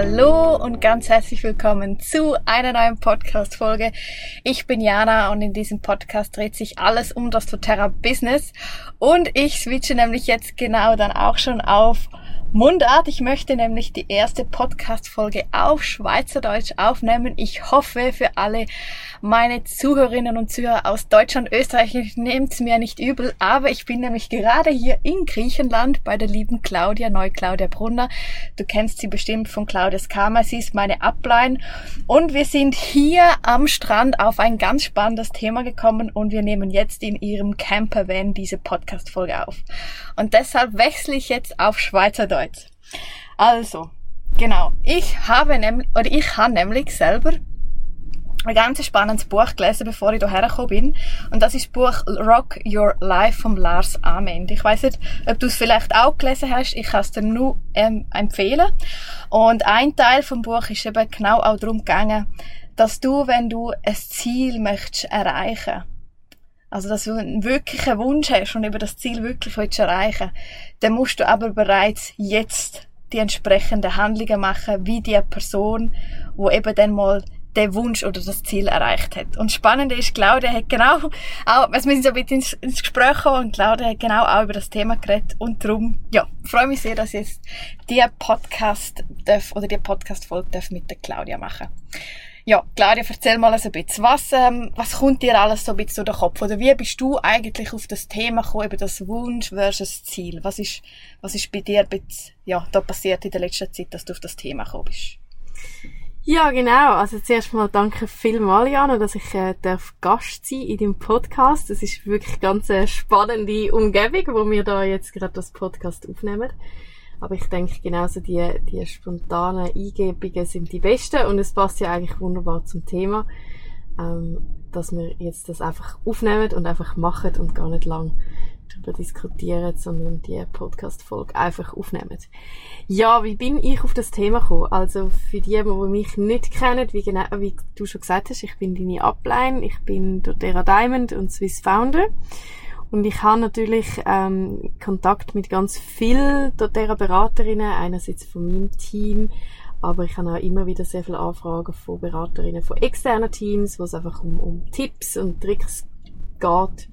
Hallo und ganz herzlich willkommen zu einer neuen Podcast-Folge. Ich bin Jana und in diesem Podcast dreht sich alles um das doTERRA Business und ich switche nämlich jetzt genau dann auch schon auf Mundart. Ich möchte nämlich die erste Podcast-Folge auf Schweizerdeutsch aufnehmen. Ich hoffe für alle meine Zuhörerinnen und Zuhörer aus Deutschland, Österreich, nehmt's mir nicht übel, aber ich bin nämlich gerade hier in Griechenland bei der lieben Claudia, neu Claudia Brunner. Du kennst sie bestimmt von Claudias Karma, sie ist meine Upline und wir sind hier am Strand auf ein ganz spannendes Thema gekommen und wir nehmen jetzt in ihrem Campervan diese Podcast-Folge auf. Und deshalb wechsle ich jetzt auf Schweizerdeutsch. Also, genau, ich habe nämlich, oder ich habe nämlich selber ein ganz spannendes Buch gelesen, bevor ich hierher gekommen bin. Und das ist das Buch Rock Your Life von Lars Ament. Ich weiß nicht, ob du es vielleicht auch gelesen hast. Ich kann es dir nur ähm, empfehlen. Und ein Teil vom Buch ist eben genau auch darum gegangen, dass du, wenn du ein Ziel möchtest erreichen, also dass du einen wirklichen Wunsch hast und über das Ziel wirklich willst erreichen, dann musst du aber bereits jetzt die entsprechenden Handlungen machen, wie die Person, wo eben dann mal den Wunsch oder das Ziel erreicht hat. Und spannend ist, Claudia hat genau auch, also wir sind so ein bisschen ins, Gespräch gekommen und Claudia hat genau auch über das Thema geredet und darum, ja, freue mich sehr, dass ich jetzt die Podcast darf, oder die Podcast-Folge darf mit der Claudia machen. Ja, Claudia, erzähl mal ein bisschen, was, ähm, was kommt dir alles so ein bisschen durch den Kopf? Oder wie bist du eigentlich auf das Thema gekommen, über das Wunsch versus Ziel? Was ist, was ist bei dir, bisschen, ja, da passiert in der letzten Zeit, dass du auf das Thema gekommen bist? Ja, genau. Also zuerst mal danke vielmals, Jana, dass ich äh, darf Gast sein in dem Podcast. Das ist wirklich ganz eine spannende Umgebung, wo wir da jetzt gerade das Podcast aufnehmen. Aber ich denke, genauso die, die spontanen Eingebungen sind die besten und es passt ja eigentlich wunderbar zum Thema, ähm, dass wir jetzt das einfach aufnehmen und einfach machen und gar nicht lang darüber diskutieren, sondern die Podcast-Folge einfach aufnehmen. Ja, wie bin ich auf das Thema gekommen? Also für die, die mich nicht kennen, wie, genau, wie du schon gesagt hast, ich bin deine Upline, ich bin doTERRA Diamond und Swiss Founder. Und ich habe natürlich ähm, Kontakt mit ganz vielen doTERRA Beraterinnen, einerseits von meinem Team, aber ich habe auch immer wieder sehr viele Anfragen von Beraterinnen von externen Teams, wo es einfach um, um Tipps und Tricks geht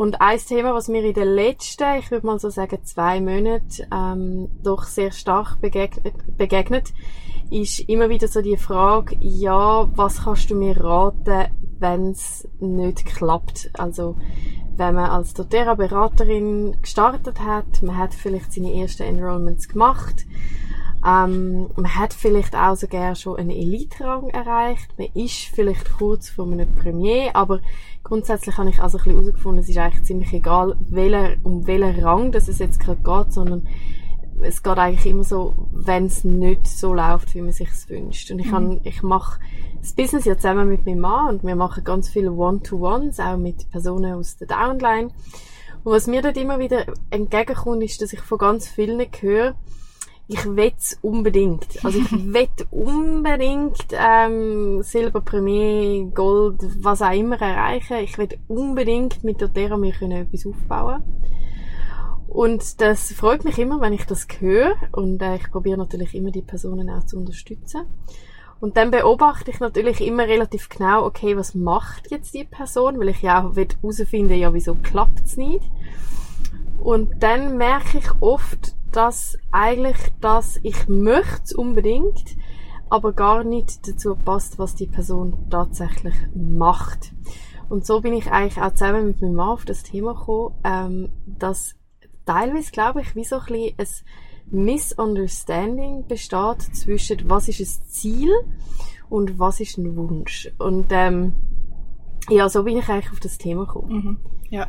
und ein Thema, was mir in den letzten, ich würde mal so sagen, zwei Monaten ähm, doch sehr stark begegnet, begegnet, ist immer wieder so die Frage, ja, was kannst du mir raten, wenn es nicht klappt? Also wenn man als doTERRA-Beraterin gestartet hat, man hat vielleicht seine ersten Enrollments gemacht, ähm, man hat vielleicht auch sogar schon einen Elite-Rang erreicht. Man ist vielleicht kurz vor einem Premier, aber grundsätzlich habe ich also ein bisschen herausgefunden, es ist eigentlich ziemlich egal, welcher, um welchen Rang das es jetzt gerade geht, sondern es geht eigentlich immer so, wenn es nicht so läuft, wie man sich es wünscht. Und ich, mhm. ich mache das Business ja zusammen mit meinem Mann und wir machen ganz viele One-to-Ones, auch mit Personen aus der Downline. Und was mir dort immer wieder entgegenkommt, ist, dass ich von ganz vielen höre, ich wett unbedingt. Also ich wett unbedingt ähm, Silber, Premier, Gold, was auch immer erreichen. Ich wett unbedingt mit doTERRA mir können etwas aufbauen. Und das freut mich immer, wenn ich das höre. Und äh, ich probiere natürlich immer die Personen auch zu unterstützen. Und dann beobachte ich natürlich immer relativ genau, okay, was macht jetzt die Person, weil ich ja auch herausfinden ja, wieso klappt's nicht. Und dann merke ich oft, dass eigentlich das ich möchte unbedingt, aber gar nicht dazu passt, was die Person tatsächlich macht. Und so bin ich eigentlich auch zusammen mit meinem Mann auf das Thema gekommen, ähm, dass teilweise, glaube ich, wie so ein bisschen ein Misunderstanding besteht zwischen was ist ein Ziel und was ist ein Wunsch. Und ähm, ja, so bin ich eigentlich auf das Thema gekommen. Mhm. Ja.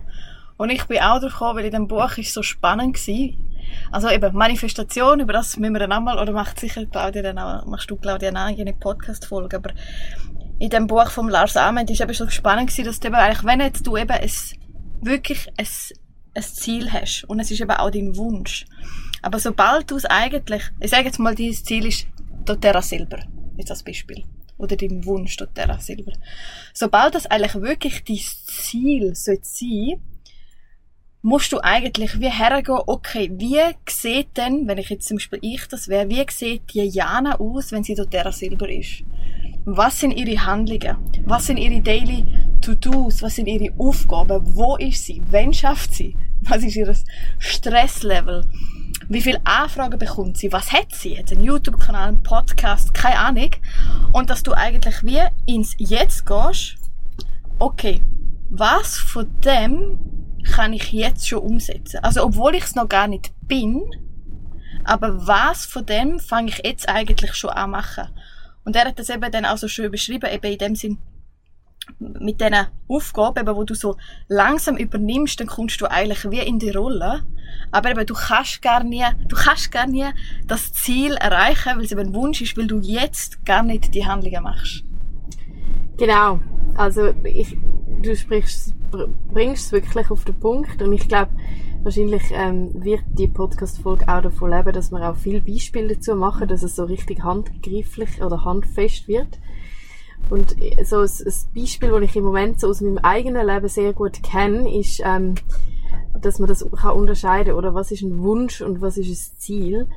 Und ich bin auch drauf gekommen, weil in dem Buch ist so spannend gewesen. Also eben, Manifestation, über das müssen wir dann einmal, oder macht sicher Claudia dann auch, machst du Claudia auch eine Podcast-Folge, aber in dem Buch von Lars Ament ist eben so spannend gewesen, dass du eben eigentlich, wenn jetzt du eben ein, wirklich ein, ein Ziel hast, und es ist eben auch dein Wunsch, aber sobald du es eigentlich, ich sage jetzt mal, dein Ziel ist doTERRA Silber, jetzt als Beispiel, oder dein Wunsch doTERRA Silber. Sobald das eigentlich wirklich dein Ziel sollte sein, musst du eigentlich wie hergehen, okay, wie sieht denn, wenn ich jetzt zum Beispiel ich das wäre, wie sieht die Jana aus, wenn sie dort Terra Silber ist? Was sind ihre Handlungen? Was sind ihre Daily To-Dos? Was sind ihre Aufgaben? Wo ist sie? Wann schafft sie? Was ist ihr Stresslevel? Wie viele Anfragen bekommt sie? Was hat sie? Hat sie einen YouTube-Kanal, einen Podcast? Keine Ahnung. Und dass du eigentlich wie ins Jetzt gehst, okay, was von dem kann ich jetzt schon umsetzen? Also, obwohl ich es noch gar nicht bin, aber was von dem fange ich jetzt eigentlich schon an machen? Und er hat das eben dann auch so schön beschrieben, eben in dem Sinn, mit diesen Aufgaben, wo du so langsam übernimmst, dann kommst du eigentlich wie in die Rolle. Aber eben, du kannst gar nie, du kannst gar nie das Ziel erreichen, weil es eben ein Wunsch ist, weil du jetzt gar nicht die Handlungen machst. Genau. Also, ich, du sprichst, bringst es wirklich auf den Punkt und ich glaube, wahrscheinlich ähm, wird die Podcast-Folge auch davon leben, dass wir auch viele Beispiele dazu machen, dass es so richtig handgreiflich oder handfest wird. Und so ein, Beispiel, das ich im Moment so aus meinem eigenen Leben sehr gut kenne, ist, ähm, dass man das kann unterscheiden oder was ist ein Wunsch und was ist ein Ziel.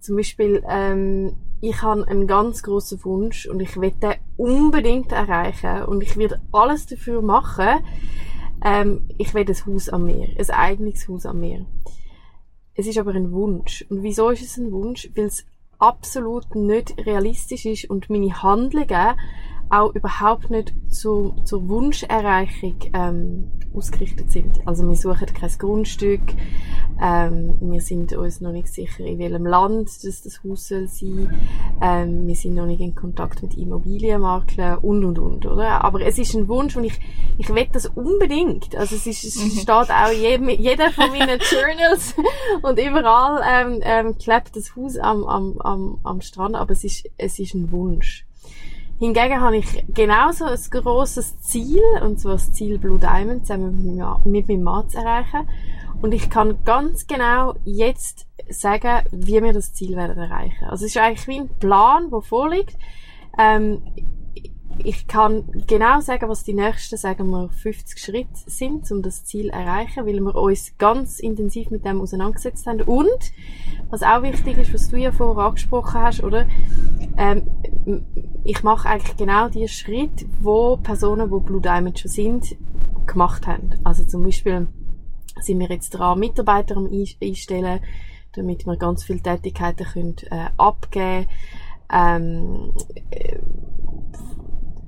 Zum Beispiel, ähm, ich habe einen ganz großen Wunsch und ich will den unbedingt erreichen und ich werde alles dafür machen. Ähm, ich will ein Haus am Meer, ein eigenes Haus am Meer. Es ist aber ein Wunsch. Und wieso ist es ein Wunsch? Weil es absolut nicht realistisch ist und meine Handlungen auch überhaupt nicht zu, zur Wunscherreichung ähm, ausgerichtet sind. Also wir suchen kein Grundstück, ähm, wir sind uns noch nicht sicher, in welchem Land das, das Haus soll sein, ähm, wir sind noch nicht in Kontakt mit Immobilienmaklern und und und, oder? Aber es ist ein Wunsch und ich, ich will das unbedingt. Also es, ist, es mhm. steht auch jedem, jeder von meinen Journals und überall ähm, ähm, klebt das Haus am, am, am, am Strand, aber es ist, es ist ein Wunsch. Hingegen habe ich genauso ein grosses Ziel, und zwar das Ziel Blue Diamond zusammen mit meinem Mann zu erreichen. Und ich kann ganz genau jetzt sagen, wie wir das Ziel werden erreichen. Also es ist eigentlich wie ein Plan, der vorliegt. Ähm, ich kann genau sagen, was die nächsten, sagen wir, 50 Schritte sind, um das Ziel zu erreichen, weil wir uns ganz intensiv mit dem auseinandergesetzt haben. Und, was auch wichtig ist, was du ja vorher angesprochen hast, oder? Ähm, ich mache eigentlich genau die Schritte, wo Personen, die Blue Diamond schon sind, gemacht haben. Also zum Beispiel sind wir jetzt dran, Mitarbeiter einstellen, damit wir ganz viele Tätigkeiten können, äh, abgeben ähm, äh,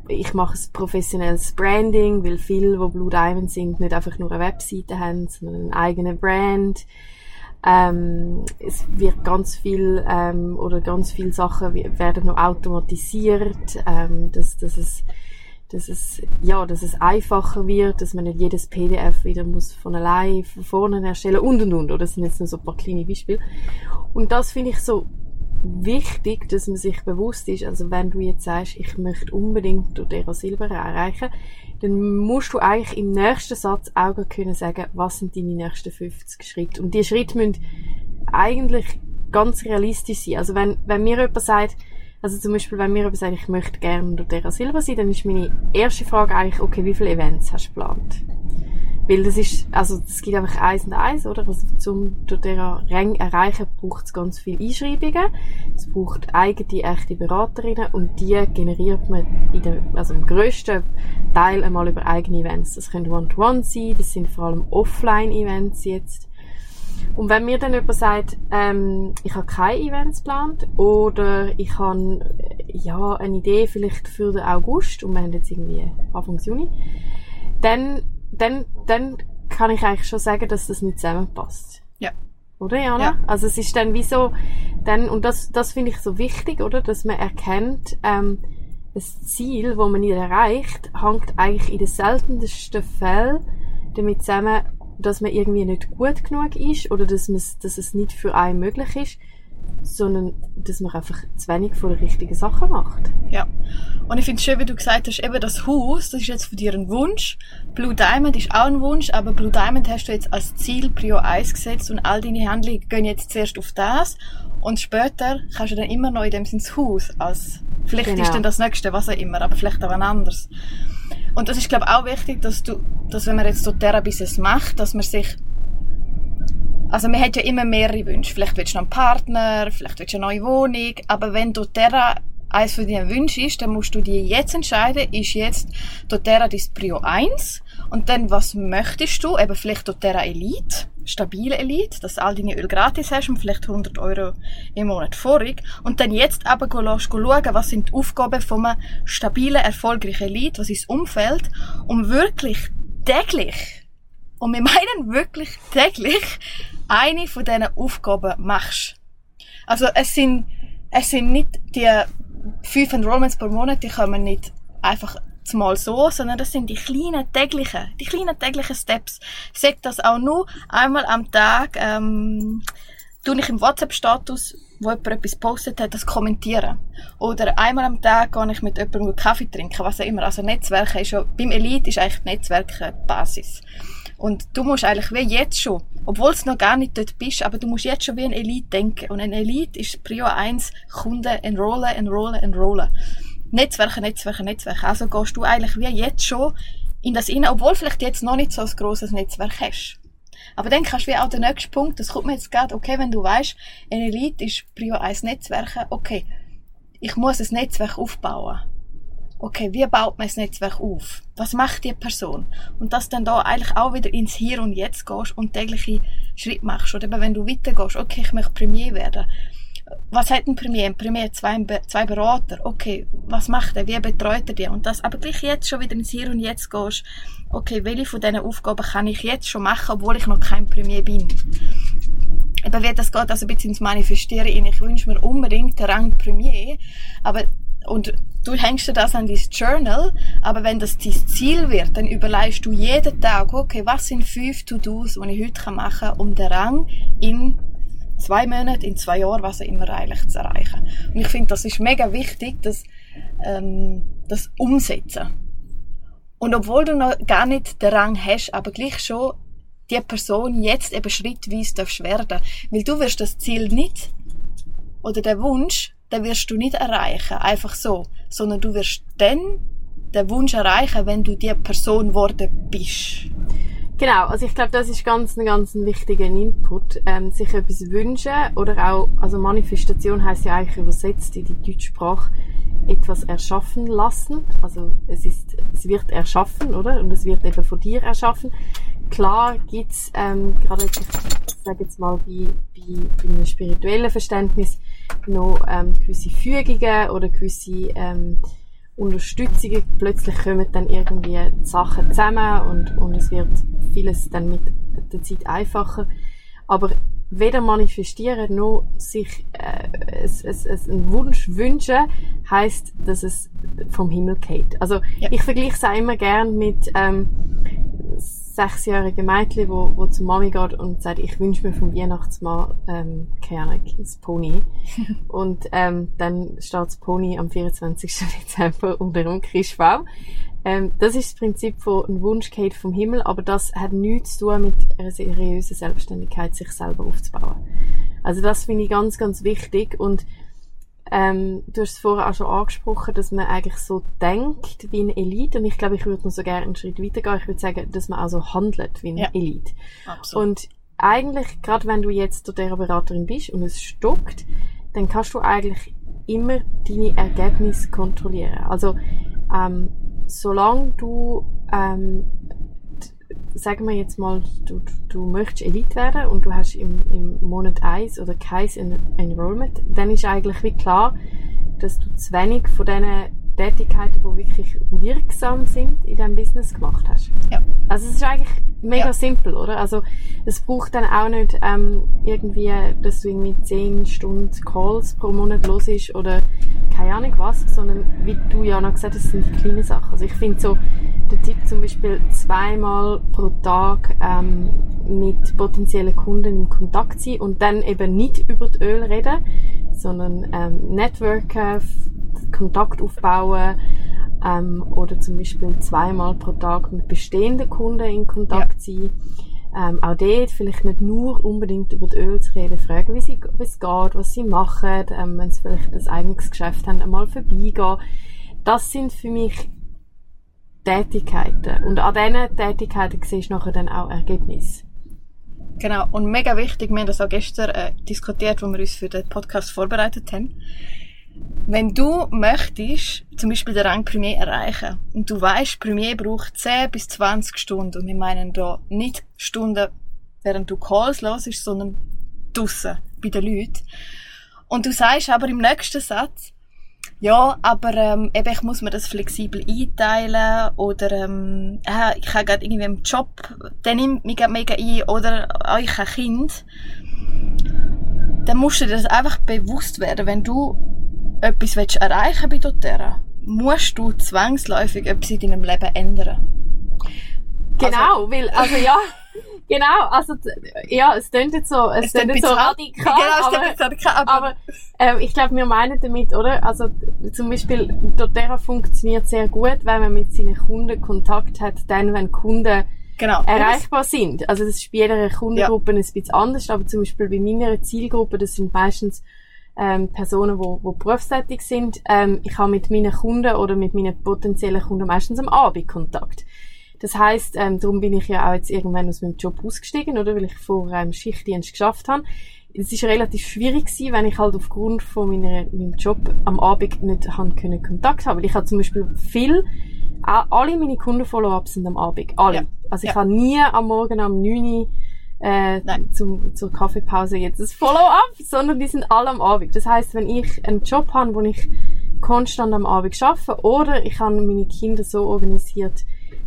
ich mache ein professionelles Branding, weil viele, die Blue Diamond sind, nicht einfach nur eine Webseite haben, sondern einen eigenen Brand. Ähm, es wird ganz viel ähm, oder ganz viele Sachen werden noch automatisiert, ähm, dass, dass es dass es ja, dass es einfacher wird, dass man nicht jedes PDF wieder muss von allein von vorne erstellen und und und. Oder das sind jetzt nur so ein paar kleine Beispiele. Und das finde ich so wichtig, dass man sich bewusst ist, also wenn du jetzt sagst, ich möchte unbedingt Dodera Silber erreichen, dann musst du eigentlich im nächsten Satz auch können sagen, was sind deine nächsten 50 Schritte. Und die Schritte müssen eigentlich ganz realistisch sein. Also wenn, wenn mir jemand sagt, also zum Beispiel, wenn mir jemand sagt, ich möchte gerne Dodera Silber sein, dann ist meine erste Frage eigentlich, okay, wie viele Events hast du geplant? Weil das ist, also es gibt einfach eins und eins, oder? Also zum durch dieser Rang erreichen braucht es ganz viele Einschreibungen. Es braucht eigene, echte Beraterinnen und die generiert man in der, also im grössten Teil einmal über eigene Events. Das können One-to-One sein, das sind vor allem Offline-Events jetzt. Und wenn mir dann jemand sagt, ähm, ich habe keine Events geplant oder ich habe ja eine Idee vielleicht für den August und wir haben jetzt irgendwie Anfang Juni, dann dann, dann kann ich eigentlich schon sagen, dass das nicht zusammenpasst. Ja. Oder, Jana? Ja. Also es ist dann wie so, dann, und das, das finde ich so wichtig, oder? Dass man erkennt, ähm, das Ziel, das man nicht erreicht, hängt eigentlich in den seltensten Fällen damit zusammen, dass man irgendwie nicht gut genug ist oder dass, dass es nicht für einen möglich ist, sondern dass man einfach zu wenig von den richtigen Sachen macht. Ja. Und ich finde es schön, wie du gesagt hast, eben das Haus, das ist jetzt für dich ein Wunsch. Blue Diamond ist auch ein Wunsch, aber Blue Diamond hast du jetzt als Ziel Prio 1 gesetzt und all deine Handlungen gehen jetzt zuerst auf das und später kannst du dann immer noch in dem Sinne das Haus als, vielleicht genau. ist dann das nächste, was auch immer, aber vielleicht auch ein anderes. Und das ist, glaube ich, auch wichtig, dass du, dass wenn man jetzt so Terra-Business macht, dass man sich also man hat ja immer mehrere Wünsche. Vielleicht willst du noch einen Partner, vielleicht willst du eine neue Wohnung, aber wenn doTERRA eines von deinen Wünschen ist, dann musst du dir jetzt entscheiden, ist jetzt doTERRA dein Prio 1 und dann was möchtest du, eben vielleicht doTERRA Elite, stabile Elite, dass du all deine Öl gratis hast und vielleicht 100 Euro im Monat vorig. Und dann jetzt aber schauen, was sind die Aufgaben von einem stabilen, erfolgreichen Elite, was ist das Umfeld, um wirklich täglich und wir meinen wirklich täglich eine von diesen Aufgaben machst. Also es sind, es sind nicht die fünf Enrollments pro Monat, die kommen nicht einfach mal so, sondern das sind die kleinen täglichen, die kleinen täglichen Steps. Sagt das auch nur einmal am Tag, ähm, tue ich im WhatsApp-Status, wo jemand etwas postet hat, das kommentieren. Oder einmal am Tag gehe ich mit jemandem Kaffee trinken, was auch immer. Also Netzwerken ist ja, beim Elite ist eigentlich Netzwerken Basis. Und du musst eigentlich wie jetzt schon, obwohl du noch gar nicht dort bist, aber du musst jetzt schon wie ein Elite denken. Und ein Elite ist Prio 1, Kunden enrollen, enrollen, enrollen. Netzwerke, Netzwerke, Netzwerke. Also gehst du eigentlich wie jetzt schon in das rein, obwohl vielleicht jetzt noch nicht so ein grosses Netzwerk hast. Aber dann kannst du wie auch den nächsten Punkt, das kommt mir jetzt gerade, okay, wenn du weißt, ein Elite ist Prio 1 Netzwerke, okay, ich muss ein Netzwerk aufbauen okay, wie baut man das Netzwerk auf? Was macht die Person? Und dass dann da eigentlich auch wieder ins Hier und Jetzt gehst und tägliche Schritte machst. Oder eben wenn du weitergehst, okay, ich möchte Premier werden. Was hat ein Premier? Ein Premier zwei, zwei Berater. Okay, was macht er? Wie betreut er die? Und das, aber gleich jetzt schon wieder ins Hier und Jetzt gehst, okay, welche von diesen Aufgaben kann ich jetzt schon machen, obwohl ich noch kein Premier bin? Eben wie das geht, also ein bisschen ins Manifestieren. Ich wünsche mir unbedingt den Rang Premier, aber und du hängst dir das an dein Journal, aber wenn das dein Ziel wird, dann überlegst du jeden Tag, okay, was sind fünf To-Dos, die ich heute machen kann, um den Rang in zwei Monaten, in zwei Jahren, was auch immer eigentlich zu erreichen. Und ich finde, das ist mega wichtig, dass, ähm, das umsetzen. Und obwohl du noch gar nicht den Rang hast, aber gleich schon die Person jetzt eben schrittweise darfst werden. Weil du wirst das Ziel nicht, oder den Wunsch, den wirst du nicht erreichen, einfach so, sondern du wirst dann den Wunsch erreichen, wenn du die Person geworden bist. Genau, also ich glaube, das ist ganz ein ganz wichtiger Input, ähm, sich etwas wünschen oder auch, also Manifestation heißt ja eigentlich übersetzt in die deutsche Sprache etwas erschaffen lassen. Also es ist, es wird erschaffen, oder? Und es wird eben von dir erschaffen. Klar gibt's ähm, gerade, ich sage jetzt mal bei, bei, bei einem spirituellen Verständnis noch ähm, gewisse Fügungen oder gewisse ähm, Unterstützungen. Plötzlich kommen dann irgendwie Sachen zusammen und, und es wird vieles dann mit der Zeit einfacher. Aber weder manifestieren noch sich äh, es, es, es einen Wunsch wünschen, heißt, dass es vom Himmel geht. Also ja. ich vergleiche es auch immer gern mit ähm, sechsjährige Mädchen, wo, wo zur Mami geht und sagt, ich wünsche mir vom Weihnachtsmann, ähm, keine Ahnung, das Pony. und ähm, dann steht das Pony am 24. Dezember unter dem Christbaum. Ähm, das ist das Prinzip von einem Wunsch geht vom Himmel, aber das hat nichts zu tun mit einer seriösen Selbstständigkeit, sich selber aufzubauen. Also das finde ich ganz, ganz wichtig und ähm, du hast es vorher auch schon angesprochen, dass man eigentlich so denkt wie eine Elite. Und ich glaube, ich würde noch so gerne einen Schritt weitergehen. Ich würde sagen, dass man auch so handelt wie eine ja, Elite. Absolut. Und eigentlich, gerade wenn du jetzt der Beraterin bist und es stockt, dann kannst du eigentlich immer deine Ergebnisse kontrollieren. Also, ähm, solange du ähm, sagen wir jetzt mal, du, du möchtest Elite werden und du hast im, im Monat 1 oder kein Enrollment, dann ist eigentlich wie klar, dass du zu wenig von diesen Tätigkeiten, die wirklich wirksam sind, in diesem Business gemacht hast. Ja. Also es ist eigentlich mega ja. simpel, oder? Also es braucht dann auch nicht ähm, irgendwie, dass du irgendwie 10 Stunden Calls pro Monat los ist oder keine Ahnung was, sondern wie du ja noch gesagt hast, das sind die kleinen Sachen. Also ich finde so, der Tipp zum Beispiel zweimal pro Tag ähm, mit potenziellen Kunden in Kontakt sein und dann eben nicht über das Öl reden, sondern ähm, Networken, Kontakt aufbauen ähm, oder zum Beispiel zweimal pro Tag mit bestehenden Kunden in Kontakt ja. sein. Ähm, auch dort vielleicht nicht nur unbedingt über das Öl zu reden, fragen, wie, sie, wie es geht, was sie machen, ähm, wenn sie vielleicht ein eigenes Geschäft haben, einmal vorbeigehen. Das sind für mich Tätigkeiten. Und an diesen Tätigkeiten siehst du nachher dann auch Ergebnisse. Genau, und mega wichtig, wir haben das auch gestern äh, diskutiert, wo wir uns für den Podcast vorbereitet haben. Wenn du möchtest, zum Beispiel den Rang Premier erreichen, und du weißt, Premier braucht 10 bis 20 Stunden, und wir meinen da nicht Stunden, während du Calls hörst, sondern draussen, bei den Leuten. Und du sagst aber im nächsten Satz, ja, aber ähm, eben, ich muss mir das flexibel einteilen oder ähm, äh, ich habe gerade irgendwie einen Job, der nimmt mich mega ein oder äh, ich habe ein Kind. Dann musst du dir das einfach bewusst werden, wenn du etwas willst erreichen bei doTERRA, musst du zwangsläufig etwas in deinem Leben ändern. Genau, also, weil, also ja, genau, also ja, es klingt jetzt so, es, es klingt jetzt so radikal, genau, aber, es radikal, aber, aber äh, ich glaube, wir meinen damit, oder? Also zum Beispiel doTERRA funktioniert sehr gut, wenn man mit seinen Kunden Kontakt hat, dann, wenn Kunden genau. erreichbar sind. Also das ist bei jeder Kundengruppe ja. ein bisschen anders, aber zum Beispiel bei meiner Zielgruppe, das sind meistens ähm, Personen, die, die berufstätig sind. Ähm, ich habe mit meinen Kunden oder mit meinen potenziellen Kunden meistens am Abend Kontakt. Das heißt, ähm, darum bin ich ja auch jetzt irgendwann aus meinem Job ausgestiegen, oder, weil ich vor einem Schichtdienst geschafft habe. Es ist relativ schwierig gewesen, wenn ich halt aufgrund von meiner, meinem Job am Abend nicht haben können Kontakt haben. Weil ich habe zum Beispiel viel, alle meine Kunden-Follow-ups sind am Abend. Alle. Ja. Also ich ja. habe nie am Morgen am 9 äh, zum, zur Kaffeepause jetzt das Follow-up, sondern die sind alle am Abend. Das heißt, wenn ich einen Job habe, wo ich konstant am Abend arbeite oder ich habe meine Kinder so organisiert,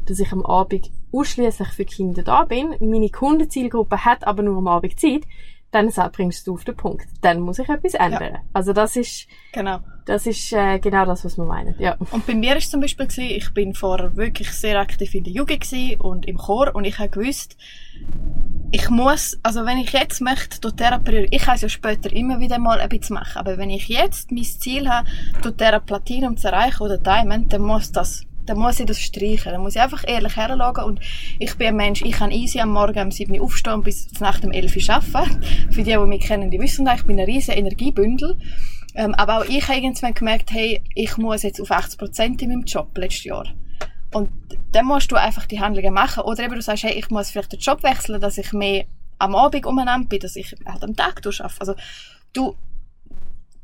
dass ich am Abend ausschließlich für Kinder da bin, meine Kundenzielgruppe hat aber nur am Abend Zeit, dann bringst du auf den Punkt. Dann muss ich etwas ändern. Ja. Also das ist genau, das ist äh, genau das, was wir meinen. Ja. Und bei mir ist zum Beispiel gewesen, ich bin vorher wirklich sehr aktiv in der Jugend und im Chor und ich habe gewusst, ich muss, also wenn ich jetzt möchte, doTERRA Priori, ich kann es ja später immer wieder mal ein bisschen machen, aber wenn ich jetzt mein Ziel habe, doTERRA Platinum zu erreichen oder Diamond, dann muss das, dann muss ich das streichen. Dann muss ich einfach ehrlich herschauen und ich bin ein Mensch, ich kann easy am Morgen um 7 Uhr aufstehen und bis nach dem 11 Uhr arbeiten. Für die, die mich kennen, die wissen ich bin ein riesen Energiebündel. Ähm, aber auch ich habe irgendwann gemerkt, hey, ich muss jetzt auf 80% in meinem Job letztes Jahr. Und dann musst du einfach die Handlungen machen. Oder eben du sagst, hey, ich muss vielleicht den Job wechseln, dass ich mehr am Abend umeinander bin, dass ich halt am Tag arbeite. Also, du,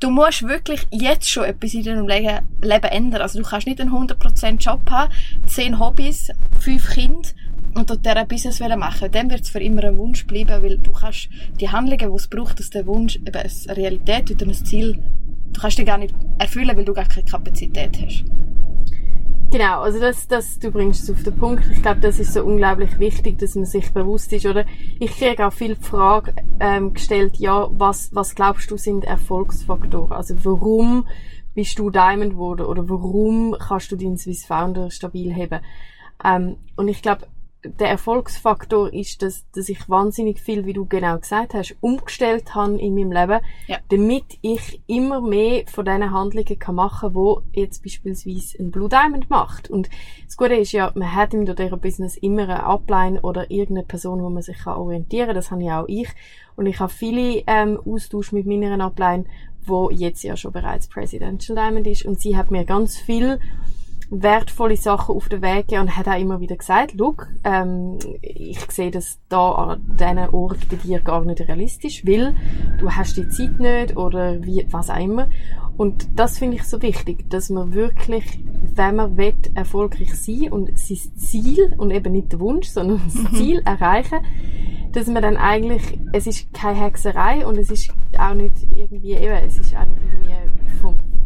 du musst wirklich jetzt schon etwas in deinem Leben ändern. Also, du kannst nicht einen 100% Job haben, 10 Hobbys, 5 Kinder und dort dieser Business machen Dann wird es für immer ein Wunsch bleiben, weil du kannst die Handlungen, die es braucht, dass der Wunsch eben eine Realität oder ein Ziel, du kannst die gar nicht erfüllen, weil du gar keine Kapazität hast. Genau, also das, das, du bringst es auf den Punkt. Ich glaube, das ist so unglaublich wichtig, dass man sich bewusst ist, oder? Ich kriege auch viel Fragen ähm, gestellt, ja, was, was glaubst du sind Erfolgsfaktoren? Also warum bist du Diamond geworden oder warum kannst du deinen Swiss Founder stabil heben? Ähm, und ich glaube, der Erfolgsfaktor ist, dass, dass ich wahnsinnig viel, wie du genau gesagt hast, umgestellt habe in meinem Leben, ja. damit ich immer mehr von diesen Handlungen kann machen kann, wo jetzt beispielsweise ein Blue Diamond macht. Und das Gute ist ja, man hat in dieser Business immer eine Upline oder irgendeine Person, wo man sich kann orientieren kann. Das habe ja auch ich. Und ich habe viele ähm, Austausch mit meiner Upline, wo jetzt ja schon bereits Presidential Diamond ist. Und sie hat mir ganz viel wertvolle Sachen auf den Weg gegeben und hat auch immer wieder gesagt, look, ähm, ich sehe das da an diesen Ort bei dir gar nicht realistisch, weil du hast die Zeit nicht oder wie, was auch immer. Und das finde ich so wichtig, dass man wirklich, wenn man will, erfolgreich sein und sein Ziel und eben nicht der Wunsch, sondern das mhm. Ziel erreichen, dass man dann eigentlich, es ist keine Hexerei und es ist auch nicht irgendwie, eben, es ist auch nicht irgendwie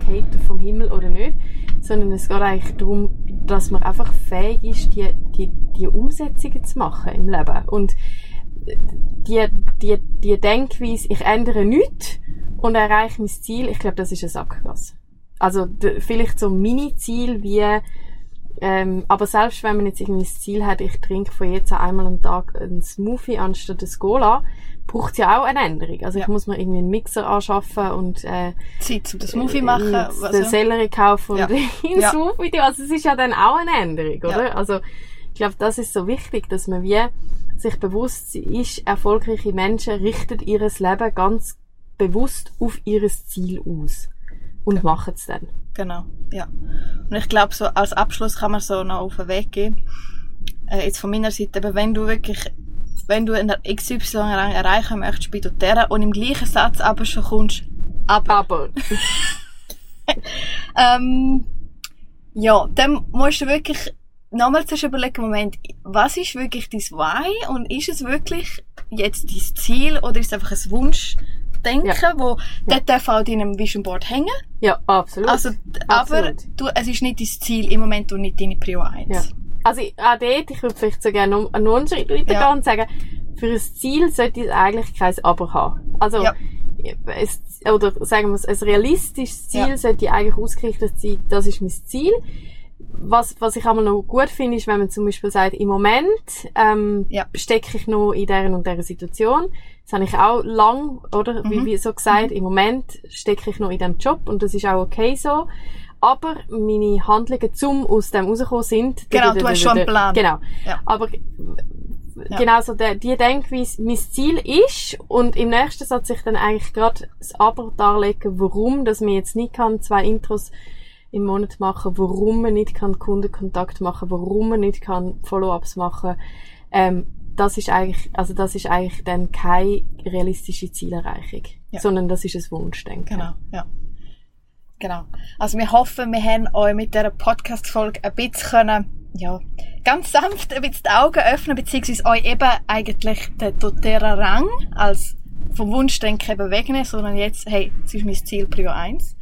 vom Cater vom Himmel oder nicht, sondern es geht eigentlich darum, dass man einfach fähig ist, die, die, die Umsetzungen zu machen im Leben. Und die, die, die Denkweise, ich ändere nichts und erreiche mein Ziel, ich glaube, das ist ein Sackgasse. Also vielleicht so Mini-Ziel wie, ähm, aber selbst wenn man jetzt irgendwie das Ziel hat, ich trinke von jetzt an einmal am Tag einen Smoothie anstatt ein Cola, braucht es ja auch eine Änderung. Also ja. ich muss mir irgendwie einen Mixer anschaffen und äh, Zeit zum das Smoothie machen, also. den Sellerie kaufen und ja. den ja. Smoothie. Also es ist ja dann auch eine Änderung, oder? Ja. Also ich glaube, das ist so wichtig, dass man wie sich bewusst ist, erfolgreiche Menschen richten ihr Leben ganz bewusst auf ihr Ziel aus und genau. machen es dann. Genau, ja. Und ich glaube, so als Abschluss kann man so noch auf den Weg gehen. Äh, jetzt von meiner Seite, aber wenn du wirklich wenn du eine XY erreichen möchtest bei doTERRA und im gleichen Satz aber schon kommst, aber. Aber. ähm, ja, dann musst du wirklich nochmal zuerst überlegen, Moment, was ist wirklich dein Why und ist es wirklich jetzt dein Ziel oder ist es einfach ein Wunschdenken, ja. wo ja. darf auch in einem Vision Board hängen? Ja, absolut. Also, aber du, es ist nicht dein Ziel im Moment und nicht deine Prio 1. Ja. Also auch dort, ich würde vielleicht so gerne noch einen Schritt weitergehen ja. und sagen, für ein Ziel sollte es eigentlich kein Aber haben. Also, ja. es, oder sagen wir es, ein realistisches Ziel ja. sollte eigentlich ausgerichtet sein, das ist mein Ziel was, was ich einmal noch gut finde, ist, wenn man zum Beispiel sagt, im Moment ähm, ja. stecke ich noch in dieser und dieser Situation. Das habe ich auch lang, oder mhm. wie, wie so gesagt, mhm. im Moment stecke ich noch in diesem Job und das ist auch okay so. Aber meine Handlungen zum aus dem rauskommen sind... Genau, du hast schon einen Plan. Genau. Ja. Aber ja. genau so der, die Denkweise mein Ziel ist und im nächsten Satz ich dann eigentlich gerade das Aber darlegen, warum, dass mir jetzt nicht kann zwei Intros im Monat machen, warum man nicht kann Kundenkontakt machen, warum man nicht kann Follow-ups machen. Ähm, das ist eigentlich, also das ist eigentlich dann keine realistische Zielerreichung, ja. sondern das ist ein Wunschdenken. Genau, ja. Genau. Also wir hoffen, wir haben euch mit dieser Podcast-Folge ein bisschen können, ja, ganz sanft ein bisschen die Augen öffnen, beziehungsweise euch eben eigentlich den doTERRA Rang als vom Wunschdenken eben wegnehmen, sondern jetzt, hey, das ist mein Ziel Prio 1.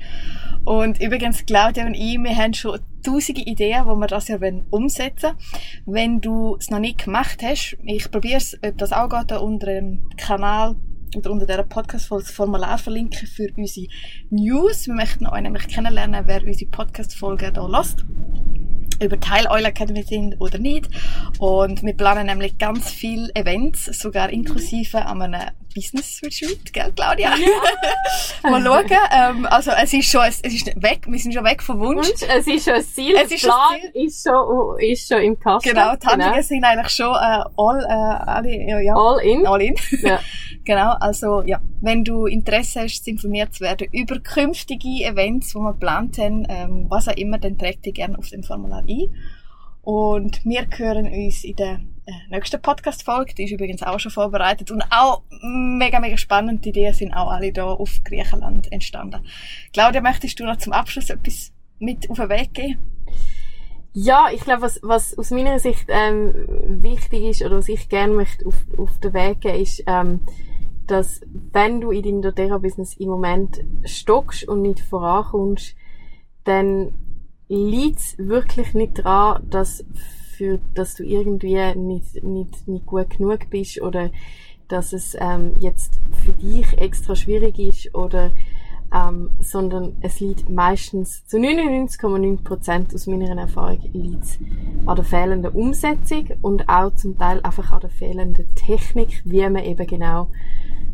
Und übrigens, Claudia und ich, wir haben schon tausende Ideen, wo wir das ja umsetzen wollen. Wenn du es noch nicht gemacht hast, ich probiere es, ob das auch geht, unter dem Kanal oder unter dieser Podcast-Folge das Formular verlinken für unsere News. Wir möchten euch nämlich kennenlernen, wer unsere Podcast-Folge hier lässt über Teil Oil Academy sind oder nicht. Und wir planen nämlich ganz viele Events, sogar inklusive an einem Business Retreat, gell, Claudia? Ja. Mal schauen. Ähm, also, es ist schon, es ist weg, wir sind schon weg vom Wunsch. Wunsch es ist schon ein Ziel. Es ist Plan Ziel. ist schon, ist schon im Kasten. Genau, die Handlungen genau. sind eigentlich schon, äh, all, äh, alle, ja, ja. All in. All in. Ja. genau, also, ja. Wenn du Interesse hast, informiert zu werden über künftige Events, die wir geplant haben, ähm, was auch immer, dann trägt dich gerne auf dem Formular ein. Und wir hören uns in der äh, nächsten Podcast-Folge. Die ist übrigens auch schon vorbereitet und auch mega, mega spannend. Die Ideen sind auch alle hier auf Griechenland entstanden. Claudia, möchtest du noch zum Abschluss etwas mit auf den Weg geben? Ja, ich glaube, was, was aus meiner Sicht ähm, wichtig ist oder was ich gerne möchte auf, auf den Weg geben, ist, ähm, dass wenn du in deinem doTERRA-Business im Moment stockst und nicht vorankommst, dann liegt es wirklich nicht daran, dass, für, dass du irgendwie nicht, nicht, nicht gut genug bist oder dass es ähm, jetzt für dich extra schwierig ist oder ähm, sondern es liegt meistens zu 99,9% aus meiner Erfahrung liegt an der fehlenden Umsetzung und auch zum Teil einfach an der fehlenden Technik, wie man eben genau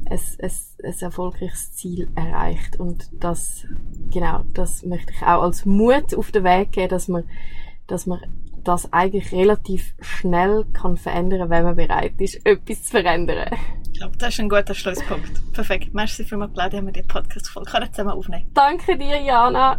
ein, ein, ein erfolgreiches Ziel erreicht. Und das, genau, das möchte ich auch als Mut auf den Weg geben, dass man, dass man das eigentlich relativ schnell kann verändern, wenn man bereit ist, etwas zu verändern. Ich glaube, das ist ein guter Schlusspunkt. Perfekt. Merci vielmals, Claudia, haben wir die Podcast-Folge zusammen aufnehmen Danke dir, Jana.